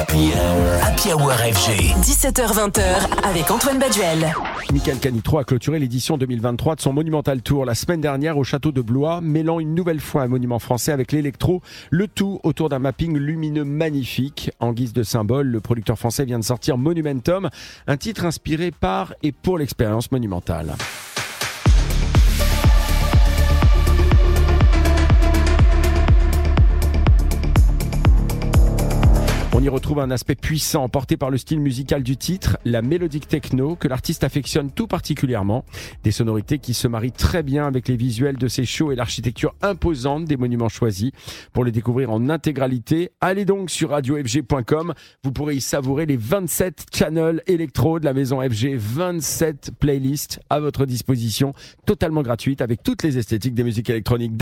Happy Hour. Happy Hour FG. 17h20h avec Antoine Baduel. Michael Canitro a clôturé l'édition 2023 de son Monumental Tour la semaine dernière au château de Blois, mêlant une nouvelle fois un monument français avec l'électro, le tout autour d'un mapping lumineux magnifique. En guise de symbole, le producteur français vient de sortir Monumentum, un titre inspiré par et pour l'expérience monumentale. On y retrouve un aspect puissant porté par le style musical du titre, la mélodique techno que l'artiste affectionne tout particulièrement. Des sonorités qui se marient très bien avec les visuels de ses shows et l'architecture imposante des monuments choisis. Pour les découvrir en intégralité, allez donc sur radiofg.com. Vous pourrez y savourer les 27 channels électro de la maison FG, 27 playlists à votre disposition, totalement gratuites avec toutes les esthétiques des musiques électroniques.